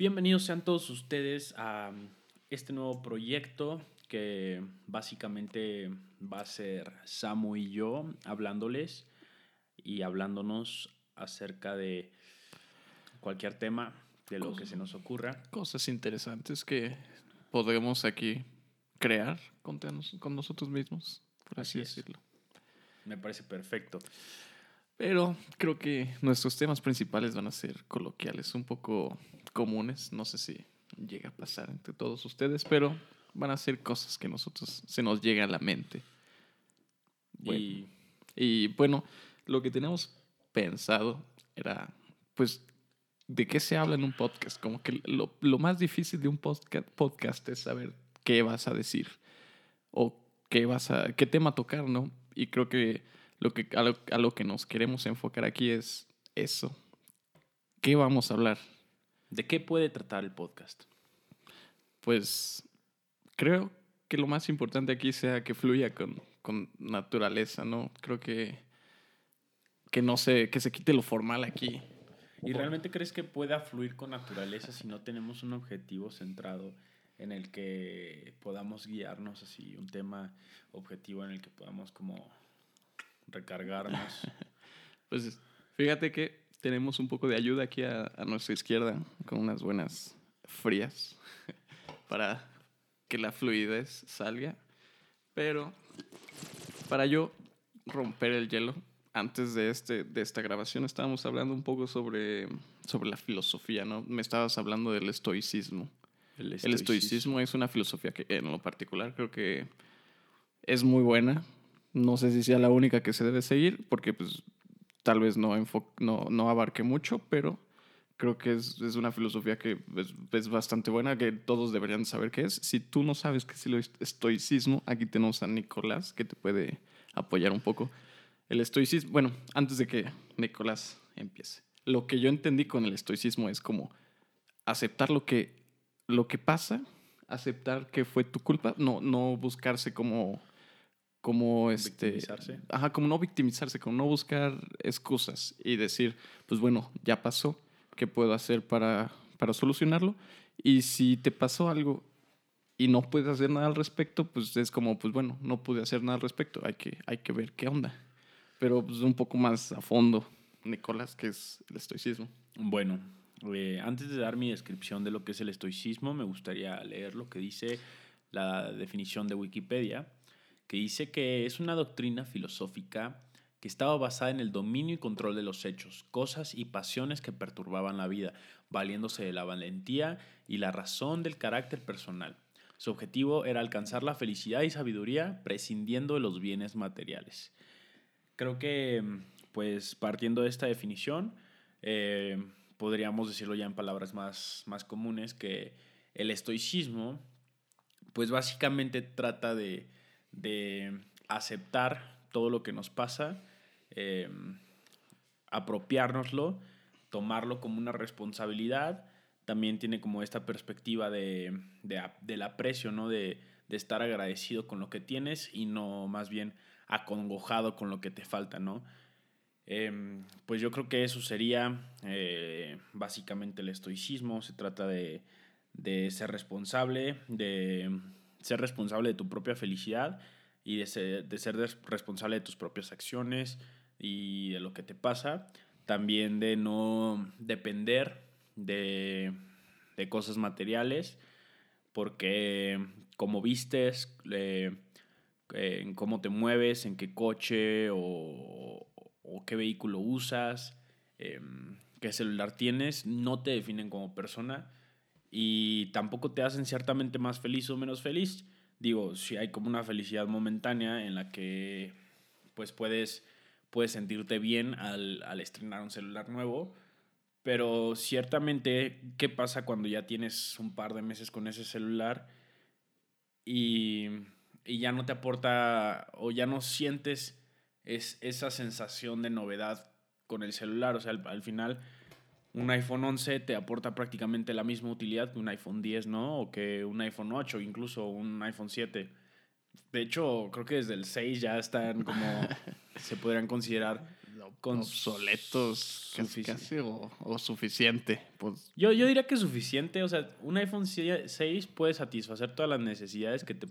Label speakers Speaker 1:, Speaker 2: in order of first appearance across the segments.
Speaker 1: Bienvenidos sean todos ustedes a este nuevo proyecto que básicamente va a ser Samu y yo hablándoles y hablándonos acerca de cualquier tema, de lo que se nos ocurra.
Speaker 2: Cosas interesantes que podremos aquí crear con, con nosotros mismos, por así, decirlo.
Speaker 1: Me parece perfecto.
Speaker 2: Pero creo que nuestros temas principales van a ser coloquiales, un poco comunes. No sé si llega a pasar entre todos ustedes, pero van a ser cosas que nosotros se nos llega a la mente. y, y bueno, lo que teníamos pensado era, pues, ¿de qué se habla en un podcast? Como que lo, lo más difícil de un podcast, podcast es saber qué vas a decir o qué vas a, qué tema tocar, ¿no? Y creo que lo que a lo, a lo que nos queremos enfocar aquí es eso. ¿Qué vamos a hablar?
Speaker 1: ¿De qué puede tratar el podcast?
Speaker 2: Pues creo que lo más importante aquí sea que fluya con, con naturaleza, ¿no? Creo que, que no se, que se quite lo formal aquí.
Speaker 1: ¿Y realmente crees que pueda fluir con naturaleza si no tenemos un objetivo centrado en el que podamos guiarnos así, un tema objetivo en el que podamos como recargarnos?
Speaker 2: pues fíjate que tenemos un poco de ayuda aquí a, nuestra izquierda con unas buenas frías para que la fluidez salga. Pero para yo romper el hielo, antes de, este, de esta grabación estábamos hablando un poco sobre, sobre la filosofía, ¿no? Me estabas hablando del estoicismo. El estoicismo. el estoicismo es una filosofía que en lo particular creo que es muy buena. No sé si sea la única que se debe seguir, porque pues tal vez no, no, no abarque mucho, pero creo que es, es una filosofía que es, es, bastante buena, que todos deberían saber qué es. Si tú no sabes qué es el estoicismo, aquí tenemos a Nicolás, que te puede apoyar un poco. El estoicismo, bueno, antes de que Nicolás empiece, lo que yo entendí con el estoicismo es como aceptar lo que, lo que pasa, aceptar que fue tu culpa, no, no buscarse como como este victimizarse. ajá como no victimizarse como no buscar excusas y decir pues bueno ya pasó qué puedo hacer para para solucionarlo y si te pasó algo y no puedes hacer nada al respecto pues es como pues bueno no pude hacer nada al respecto hay que hay que ver qué onda. Pero pues un poco más a fondo Nicolás qué es el estoicismo
Speaker 1: bueno eh, antes de dar mi descripción de lo que es el estoicismo me gustaría leer lo que dice la definición de Wikipedia que dice que es una doctrina filosófica que estaba basada en el dominio y control de los hechos, cosas y pasiones que perturbaban la vida, valiéndose de la valentía y la razón del carácter personal. Su objetivo era alcanzar la felicidad y sabiduría prescindiendo de los bienes materiales. Creo que, pues partiendo de esta definición, eh, podríamos decirlo ya en palabras más, más comunes, que el estoicismo, pues básicamente trata de de aceptar todo lo que nos pasa, eh, apropiárnoslo, tomarlo como una responsabilidad. También tiene como esta perspectiva de, del aprecio, ¿no? De, estar agradecido con lo que tienes y no más bien acongojado con lo que te falta, ¿no? Em, pues yo creo que eso sería eh, básicamente el estoicismo. Se trata de, de ser responsable, de ser responsable de tu propia felicidad y de ser, responsable de tus propias acciones y de lo que te pasa. También de no depender de, de cosas materiales, porque como vistes, eh, en cómo te mueves, en qué coche o, qué vehículo usas, em, qué celular tienes, no te definen como persona y tampoco te hacen ciertamente más feliz o menos feliz. Digo, si hay como una felicidad momentánea en la que pues puedes, puedes sentirte bien al, al estrenar un celular nuevo, pero ciertamente, ¿qué pasa cuando ya tienes un par de meses con ese celular y, y ya no te aporta o ya no sientes es, esa sensación de novedad con el celular? O sea, al, al final un iPhone 11 te aporta prácticamente la misma utilidad que un iPhone 10, ¿no? O que un iPhone 8, incluso un iPhone 7. De hecho, creo que desde el 6 ya están como, se podrían considerar
Speaker 2: obsoletos casi, casi o, o, suficiente. Pues.
Speaker 1: Yo, yo diría que suficiente. O sea, un iPhone 6 puede satisfacer todas las necesidades que te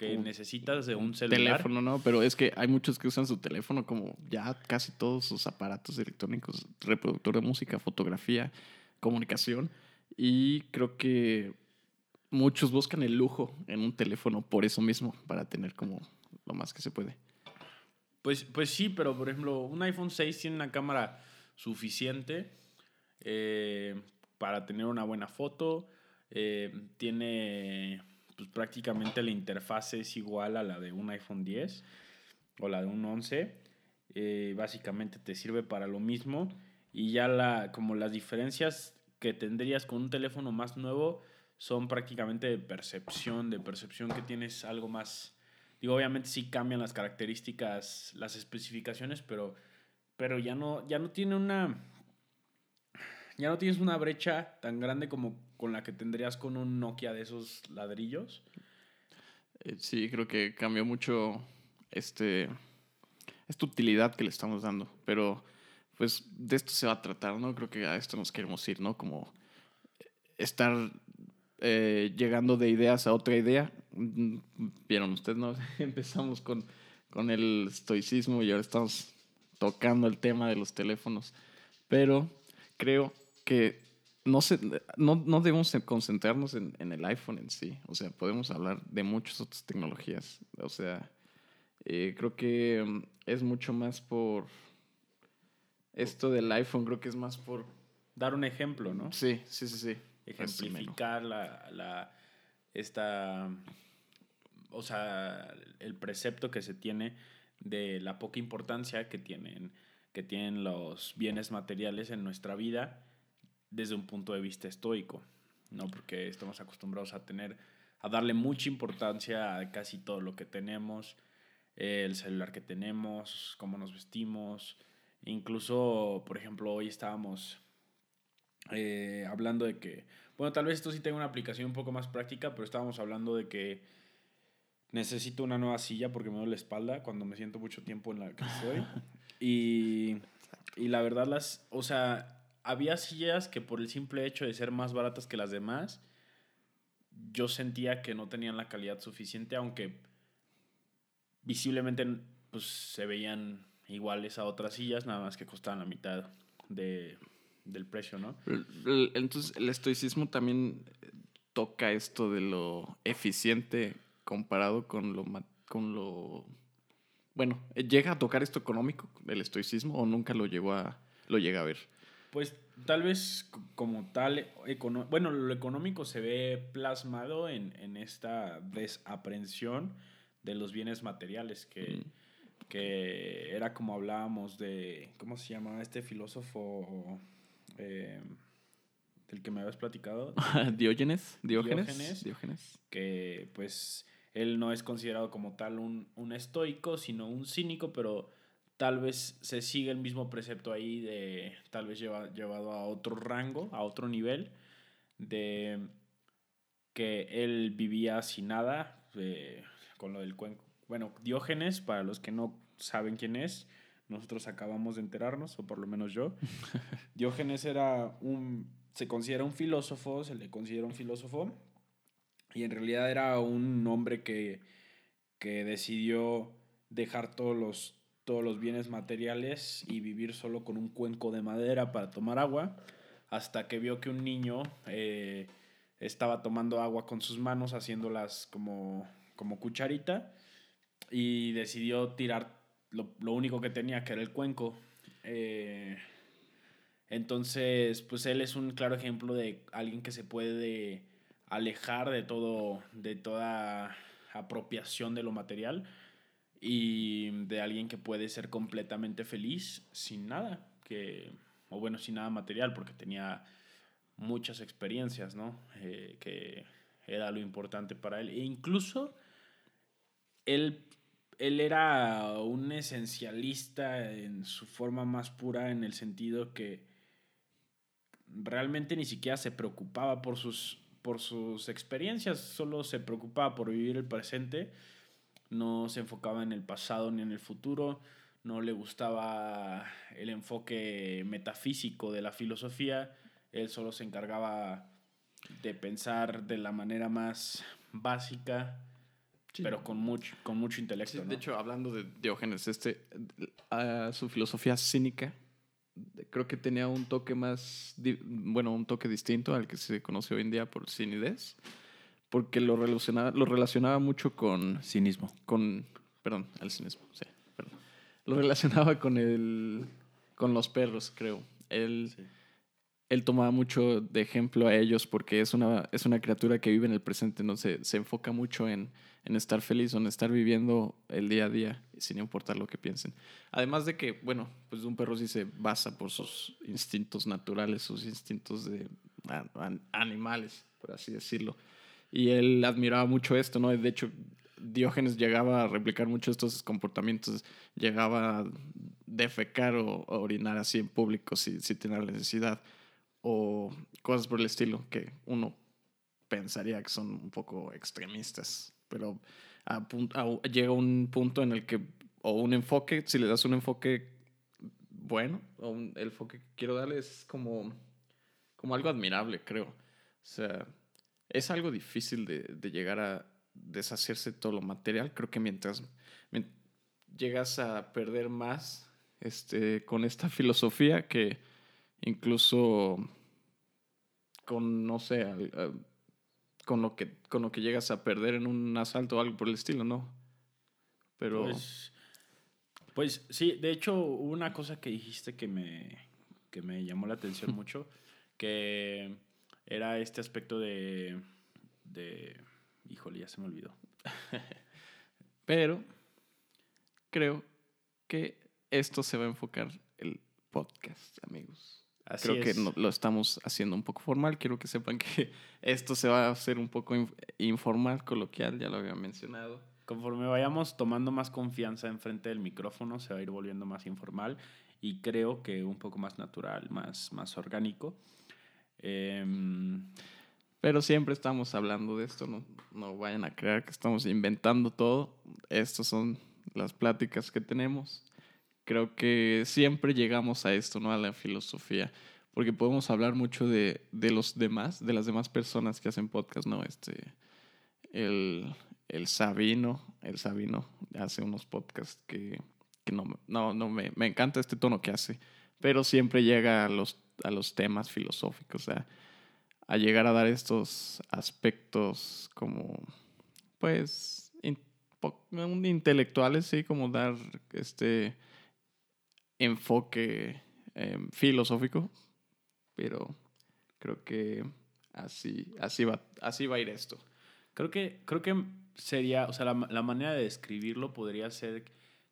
Speaker 1: que necesitas de un celular.
Speaker 2: Teléfono, ¿no? Pero es que hay muchos que usan su teléfono como ya casi todos sus aparatos electrónicos, reproductor de música, fotografía, comunicación. Y creo que muchos buscan el lujo en un teléfono por eso mismo, para tener como lo más que se puede.
Speaker 1: Pues, pues sí, pero por ejemplo, un iPhone 6 tiene una cámara suficiente eh, para tener una buena foto. Eh, tiene pues prácticamente la interfaz es igual a la de un iPhone 10 o la de un 11. Eh, básicamente te sirve para lo mismo. Y ya la, como las diferencias que tendrías con un teléfono más nuevo son prácticamente de percepción, de percepción que tienes algo más... Digo, obviamente sí cambian las características, las especificaciones, pero, pero ya, no, ya no tiene una... Ya no tienes una brecha tan grande como con la que tendrías con un Nokia de esos ladrillos.
Speaker 2: Eh, sí, creo que cambió mucho este, esta utilidad que le estamos dando. Pero pues de esto se va a tratar, ¿no? Creo que a esto nos queremos ir, ¿no? Como estar eh, llegando de ideas a otra idea. Mm, vieron ustedes, ¿no? Empezamos con, con el estoicismo y ahora estamos tocando el tema de los teléfonos. Pero creo que no, se, no, no debemos concentrarnos en, en, el iPhone en sí. O sea, podemos hablar de muchas otras tecnologías. O sea, eh, creo que mm, es mucho más por... Esto del iPhone creo que es más por...
Speaker 1: Dar un ejemplo, ¿no?
Speaker 2: Sí, sí, sí, sí.
Speaker 1: Ejemplificar la, la, esta... O sea, el precepto que se tiene de la poca importancia que tienen, que tienen los bienes materiales en nuestra vida desde un punto de vista estoico, ¿no? Porque estamos acostumbrados a tener, a darle mucha importancia a casi todo lo que tenemos, el celular que tenemos, cómo nos vestimos. Incluso, por ejemplo, hoy estábamos eh, hablando de que, bueno, tal vez esto sí tenga una aplicación un poco más práctica, pero estábamos hablando de que necesito una nueva silla porque me duele la espalda cuando me siento mucho tiempo en la que estoy. y, y la verdad, las, o sea, había sillas que por el simple hecho de ser más baratas que las demás, yo sentía que no tenían la calidad suficiente, aunque visiblemente pues, se veían iguales a otras sillas, nada más que costaban la mitad de, del precio, ¿no?
Speaker 2: Entonces, el estoicismo también toca esto de lo eficiente comparado con lo... Con lo bueno, ¿llega a tocar esto económico, el estoicismo, o nunca lo llegó a... lo llega a ver?
Speaker 1: Pues tal vez como tal, bueno, lo económico se ve plasmado en, en esta desaprensión de los bienes materiales, que, que era como hablábamos de, ¿cómo se llama este filósofo eh, del que me habías platicado?
Speaker 2: Diógenes, Diógenes,
Speaker 1: Diógenes, que pues él no es considerado como tal un, un estoico, sino un cínico, pero tal vez se sigue el mismo precepto ahí de tal vez llevado a otro rango, a otro nivel, de que él vivía sin nada, eh, con lo del cuenco. Bueno, Diógenes, para los que no saben quién es, nosotros acabamos de enterarnos, o por lo menos yo. Diógenes era un, se considera un filósofo, se le considera un filósofo, y en realidad era un hombre que, que decidió dejar todos los todos los bienes materiales y vivir solo con un cuenco de madera para tomar agua, hasta que vio que un niño eh, estaba tomando agua con sus manos, haciéndolas como, como cucharita, y decidió tirar lo, único que tenía, que era el cuenco. Eh, entonces, pues él es un claro ejemplo de alguien que se puede alejar de todo, de toda apropiación de lo material y de alguien que puede ser completamente feliz sin nada, que, o bueno, sin nada material, porque tenía muchas experiencias, ¿no? Eh, que era lo importante para él. E incluso él, él era un esencialista en su forma más pura, en el sentido que realmente ni siquiera se preocupaba por sus, por sus experiencias, solo se preocupaba por vivir el presente no se enfocaba en el pasado ni en el futuro, no le gustaba el enfoque metafísico de la filosofía, él solo se encargaba de pensar de la manera más básica, pero con mucho, con mucho intelecto.
Speaker 2: De hecho, hablando de Diógenes, este, su filosofía cínica, creo que tenía un toque más, bueno, un toque distinto al que se conoce hoy en día por Cinides, porque lo relacionaba, lo relacionaba mucho con...
Speaker 1: Cinismo.
Speaker 2: Con, perdón, al cinismo, sí, perdón. Lo relacionaba con el, con los perros, creo. Él él tomaba mucho de ejemplo a ellos porque es una, es una criatura que vive en el presente, ¿no? Se, se enfoca mucho en, en, estar feliz o en estar viviendo el día a día sin importar lo que piensen. Además de que, bueno, pues un perro sí se basa por sus instintos naturales, sus instintos de animales, por así decirlo. Y él admiraba mucho esto, ¿no? De hecho, Diógenes llegaba a replicar mucho estos comportamientos, llegaba a defecar o, orinar así en público si, si tenía la necesidad o cosas por el estilo que uno pensaría que son un poco extremistas, pero llega un punto en el que, o un enfoque, si le das un enfoque bueno, o el enfoque que quiero darle es como, como algo admirable, creo. O sea, es algo difícil de, de llegar a deshacerse todo lo material. Creo que mientras, llegas a perder más este, con esta filosofía que incluso con, no sé, con, lo que, con lo que llegas a perder en un asalto o algo por el estilo, ¿no? Pero...
Speaker 1: Pues, pues sí, de hecho, una cosa que dijiste que me, que me llamó la atención mucho, que era este aspecto de, de... Híjole, ya se me olvidó.
Speaker 2: Pero creo que esto se va a enfocar el podcast, amigos. Creo que lo estamos haciendo un poco formal. Quiero que sepan que esto se va a hacer un poco informal, coloquial, ya lo había mencionado.
Speaker 1: Conforme vayamos tomando más confianza enfrente del micrófono, se va a ir volviendo más informal y creo que un poco más natural, más, más orgánico. Em,
Speaker 2: Pero siempre estamos hablando de esto, no, no vayan a creer que estamos inventando todo. Estas son las pláticas que tenemos creo que siempre llegamos a esto, ¿no? A la filosofía, porque podemos hablar mucho de, de los demás, de las demás personas que hacen podcast, ¿no? Este, el, el Sabino, el Sabino hace unos podcasts que, que no, no, no me, me, encanta este tono que hace, pero siempre llega a los, a los temas filosóficos, a llegar a dar estos aspectos como, pues, intelectuales, sí, como dar este enfoque em, filosófico, pero creo que así, así, va, así va a ir esto.
Speaker 1: Creo que, creo que sería, o sea, la, la manera de describirlo podría ser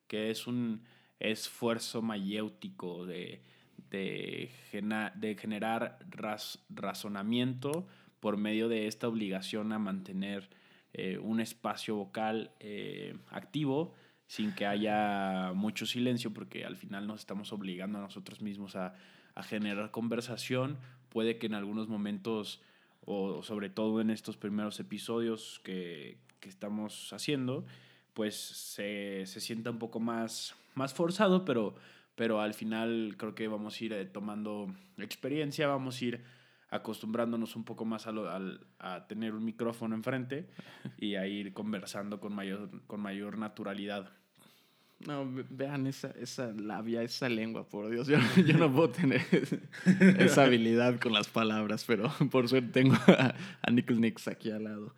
Speaker 1: que es un esfuerzo mayéutico de, de, de generar razonamiento por medio de esta obligación a mantener eh, un espacio vocal eh, activo sin que haya mucho silencio, porque al final nos estamos obligando a nosotros mismos a, generar conversación. Puede que en algunos momentos, o sobre todo en estos primeros episodios que, estamos haciendo, pues se, sienta un poco más, más forzado, pero, pero al final creo que vamos a ir eh, tomando experiencia, vamos a ir acostumbrándonos un poco más a, a, tener un micrófono enfrente y a ir conversando con mayor, con mayor naturalidad.
Speaker 2: No, vean esa, esa labia, esa lengua, por Dios. Yo, yo no puedo tener esa habilidad con las palabras, pero por suerte tengo a, a Nix aquí al lado.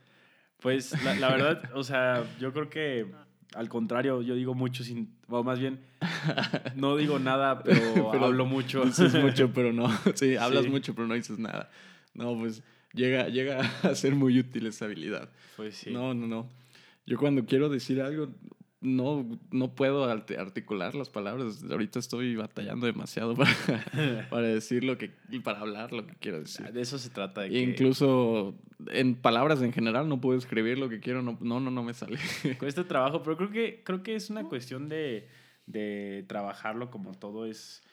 Speaker 1: Pues la, la, verdad, o sea, yo creo que al contrario, yo digo mucho sin. O más bien, no digo nada, pero, hablo mucho.
Speaker 2: Dices mucho, pero no. Sí, hablas mucho, pero no dices nada. No, pues llega, llega a ser muy útil esa habilidad.
Speaker 1: Pues sí.
Speaker 2: No, no, no. Yo cuando quiero decir algo, no, no puedo articular las palabras. Ahorita estoy batallando demasiado para, para decir lo que, y para hablar lo que quiero decir.
Speaker 1: De eso se trata.
Speaker 2: De Incluso en palabras en general no puedo escribir lo que quiero, no, no, no, me sale.
Speaker 1: Cuesta trabajo, pero creo que, creo que es una cuestión de, de trabajarlo como todo es.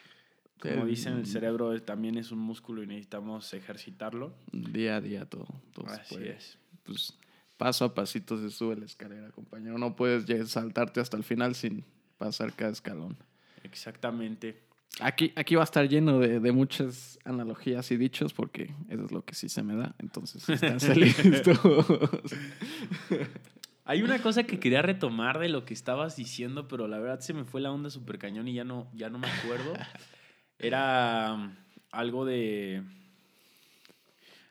Speaker 1: Como dicen, el cerebro también es un músculo y necesitamos ejercitarlo.
Speaker 2: Día a día todo.
Speaker 1: Así es.
Speaker 2: Pues paso a pasito se sube la escalera, compañero. No puedes saltarte hasta el final sin pasar cada escalón.
Speaker 1: Exactamente.
Speaker 2: Aquí, aquí va a estar lleno de, de muchas analogías y dichos porque eso es lo que sí se me da. Entonces, están listos.
Speaker 1: Hay una cosa que quería retomar de lo que estabas diciendo, pero la verdad se me fue la onda súper cañón y ya no, ya no me acuerdo. Era um, algo de...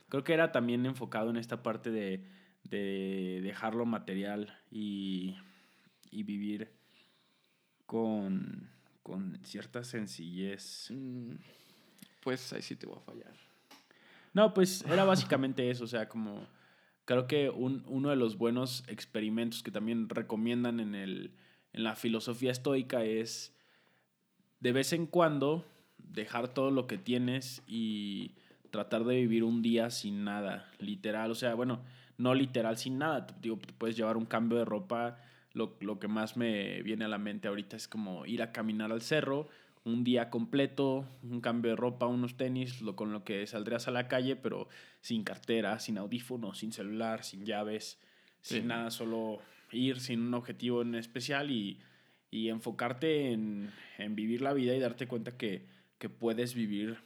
Speaker 1: Creo que era también enfocado en esta parte de, de dejar lo material y, y vivir con, con cierta sencillez.
Speaker 2: Mm, pues ahí sí te voy a fallar.
Speaker 1: No, pues era básicamente eso, o sea, como creo que un- uno de los buenos experimentos que también recomiendan en, el, en la filosofía estoica es de vez en cuando dejar todo lo que tienes y tratar de vivir un día sin nada, literal, o sea, bueno, no literal sin nada, digo, puedes llevar un cambio de ropa, lo, lo que más me viene a la mente ahorita es como ir a caminar al cerro, un día completo, un cambio de ropa, unos tenis, lo con lo que saldrías a la calle, pero sin cartera, sin audífonos, sin celular, sin llaves,
Speaker 2: Sí.
Speaker 1: sin nada, solo ir sin un objetivo en especial y, y enfocarte en, en vivir la vida y darte cuenta que, que puedes vivir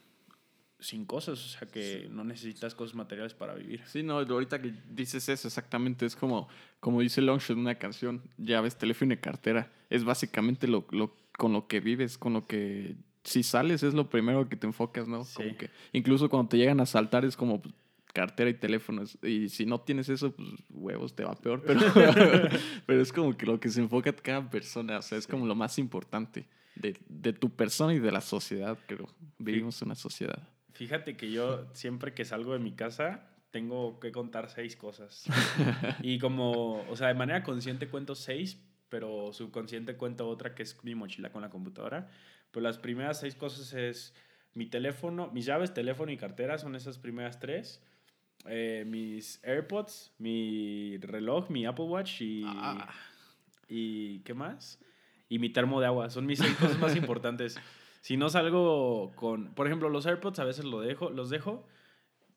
Speaker 1: sin cosas, o sea, que no necesitas cosas materiales para vivir.
Speaker 2: Sí, no, ahorita que dices eso, exactamente, es como, como dice Longshot en una canción, llaves, teléfono y cartera. Es básicamente lo, lo, con lo que vives, con lo que si sales es lo primero que te enfocas, ¿no?
Speaker 1: Sí.
Speaker 2: Como que incluso cuando te llegan a saltar es como pues, cartera y teléfono. Y si no tienes eso, pues huevos, te va peor. Pero, pero es como que lo que se enfoca cada persona, o sea, es como lo más importante de, de tu persona y de la sociedad, creo. Vivimos en una sociedad.
Speaker 1: Fíjate que yo siempre que salgo de mi casa tengo que contar seis cosas. y como, o sea, de manera consciente cuento seis, pero subconsciente cuento otra que es mi mochila con la computadora. Pero las primeras seis cosas es mi teléfono, mis llaves, teléfono y cartera son esas primeras tres. Eh, mis AirPods, mi reloj, mi Apple Watch y...
Speaker 2: Ah.
Speaker 1: ¿Y qué más? Y mi termo de agua. Son mis seis cosas más importantes. Si no salgo con... Por ejemplo, los AirPods a veces lo dejo, los dejo,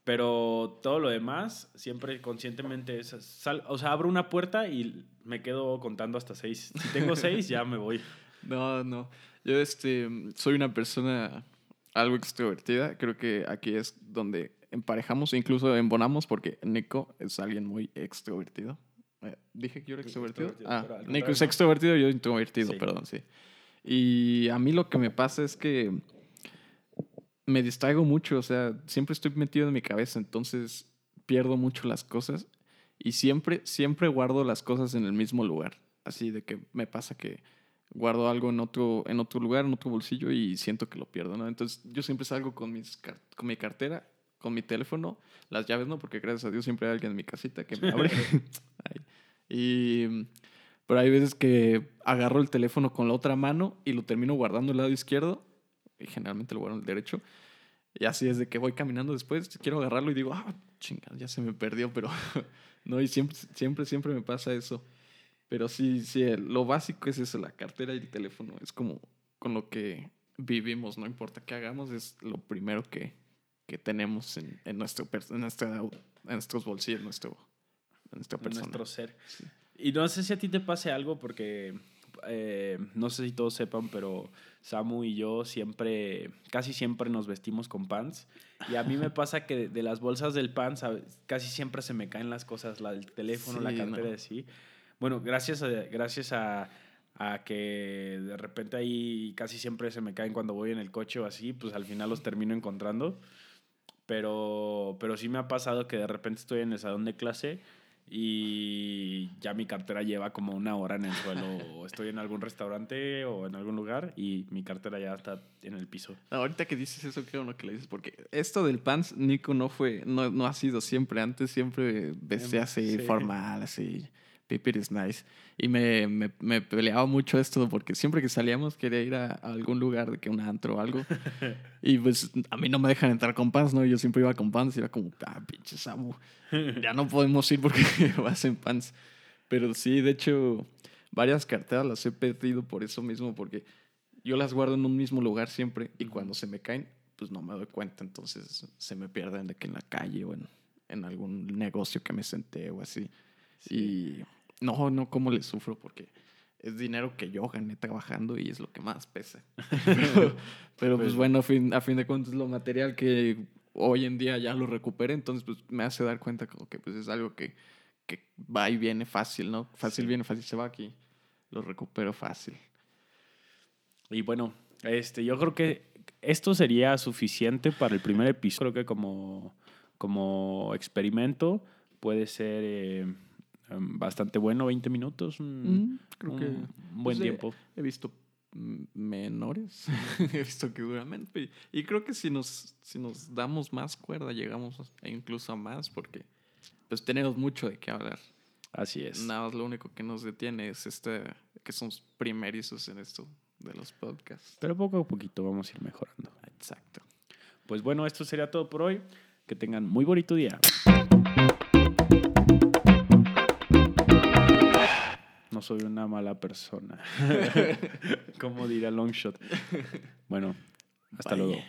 Speaker 1: pero todo lo demás, siempre conscientemente, es, sal- o sea, abro una puerta y me quedo contando hasta seis. Si tengo seis, ya me voy.
Speaker 2: No, no. Yo este, soy una persona algo extrovertida. Creo que aquí es donde emparejamos e incluso embonamos porque Nico es alguien muy extrovertido. Eh, Dije que yo era extrovertido.
Speaker 1: Extrovertido,
Speaker 2: Ah, Nico es extrovertido, yo introvertido,
Speaker 1: Sí.
Speaker 2: perdón, sí. Y a mí lo que me pasa es que me distraigo mucho, o sea, siempre estoy metido en mi cabeza, entonces pierdo mucho las cosas y siempre, siempre guardo las cosas en el mismo lugar. Así de que me pasa que guardo algo en otro, en otro lugar, en otro bolsillo y siento que lo pierdo, ¿no? Entonces yo siempre salgo con, mis con mi cartera, con mi teléfono, las llaves no, porque gracias a Dios siempre hay alguien en mi casita que me abre. Y, pero hay veces que agarro el teléfono con la otra mano y lo termino guardando el lado izquierdo y generalmente lo guardo en el derecho. Y así es de que voy caminando después, quiero agarrarlo y digo, ah, chingada, ya se me perdió, pero no, y siempre, siempre, siempre me pasa eso. Pero sí, sí, lo básico es eso, la cartera y el teléfono. Es como con lo que vivimos, no importa qué hagamos, es lo primero que, que tenemos en, en, nuestro, en, nuestra- en nuestros bolsillos, en nuestro, en nuestra
Speaker 1: en
Speaker 2: persona.
Speaker 1: nuestro ser.
Speaker 2: Sí.
Speaker 1: Y no sé si a ti te pase algo porque eh, no sé si todos sepan, pero Samu y yo siempre, casi siempre nos vestimos con pants. Y a mí me pasa que de, de las bolsas del pants casi siempre se me caen las cosas, la del teléfono, la
Speaker 2: Sí,
Speaker 1: cartera
Speaker 2: no.
Speaker 1: sí. Bueno, gracias a, gracias a, a que de repente ahí casi siempre se me caen cuando voy en el coche o así, pues al final los termino encontrando. Pero, pero sí me ha pasado que de repente estoy en el salón de clase y ya mi cartera lleva como una hora en el suelo o estoy en algún restaurante o en algún lugar y mi cartera ya está en el piso.
Speaker 2: Ahorita que dices eso, qué bueno que le dices, porque esto del pants, Nico no fue, no, no ha sido siempre. Antes siempre vestía así,
Speaker 1: Sí.
Speaker 2: formal, así, Piper is nice. Y me, me, me peleaba mucho esto, porque siempre que salíamos quería ir a, a algún lugar, de que un antro o algo. y pues a mí no me dejan entrar con pants, ¿no? Yo siempre iba con pants y era como, ah, pinche Samu, ya no podemos ir porque vas en pants. Pero sí, de hecho, varias carteras las he perdido por eso mismo, porque yo las guardo en un mismo lugar siempre y cuando se me caen, pues no me doy cuenta, entonces se me pierden de que en la calle o en, en algún negocio que me senté o así. Y no, no, cómo le sufro porque es dinero que yo gané trabajando y es lo que más pesa. pero, pero, pues,
Speaker 1: Pues-
Speaker 2: bueno, a fin, a fin de cuentas lo material que hoy en día ya lo recuperé, entonces pues me hace dar cuenta como que pues es algo que, que va y viene fácil, ¿no? Fácil
Speaker 1: Sí.
Speaker 2: viene, fácil se va aquí. Lo recupero fácil.
Speaker 1: Y bueno, este, yo creo que esto sería suficiente para el primer episodio. Creo que como, como experimento puede ser eh, bastante bueno, 20 minutos. un-
Speaker 2: Mm, creo
Speaker 1: un
Speaker 2: que
Speaker 1: buen
Speaker 2: pues,
Speaker 1: tiempo.
Speaker 2: He visto mm, menores, he visto que duran menos. Y, y creo que si nos, si nos damos más cuerda, llegamos a- incluso a más, porque pues tenemos mucho de qué hablar.
Speaker 1: Así es.
Speaker 2: Nada más lo único que nos detiene es este, que somos primerizos en esto de los podcasts.
Speaker 1: Pero poco a poquito vamos a ir mejorando.
Speaker 2: Exacto.
Speaker 1: Pues bueno, esto sería todo por hoy. Que tengan muy bonito día. Soy una mala persona. Como diría Longshot. Bueno, hasta
Speaker 2: Bye.
Speaker 1: luego.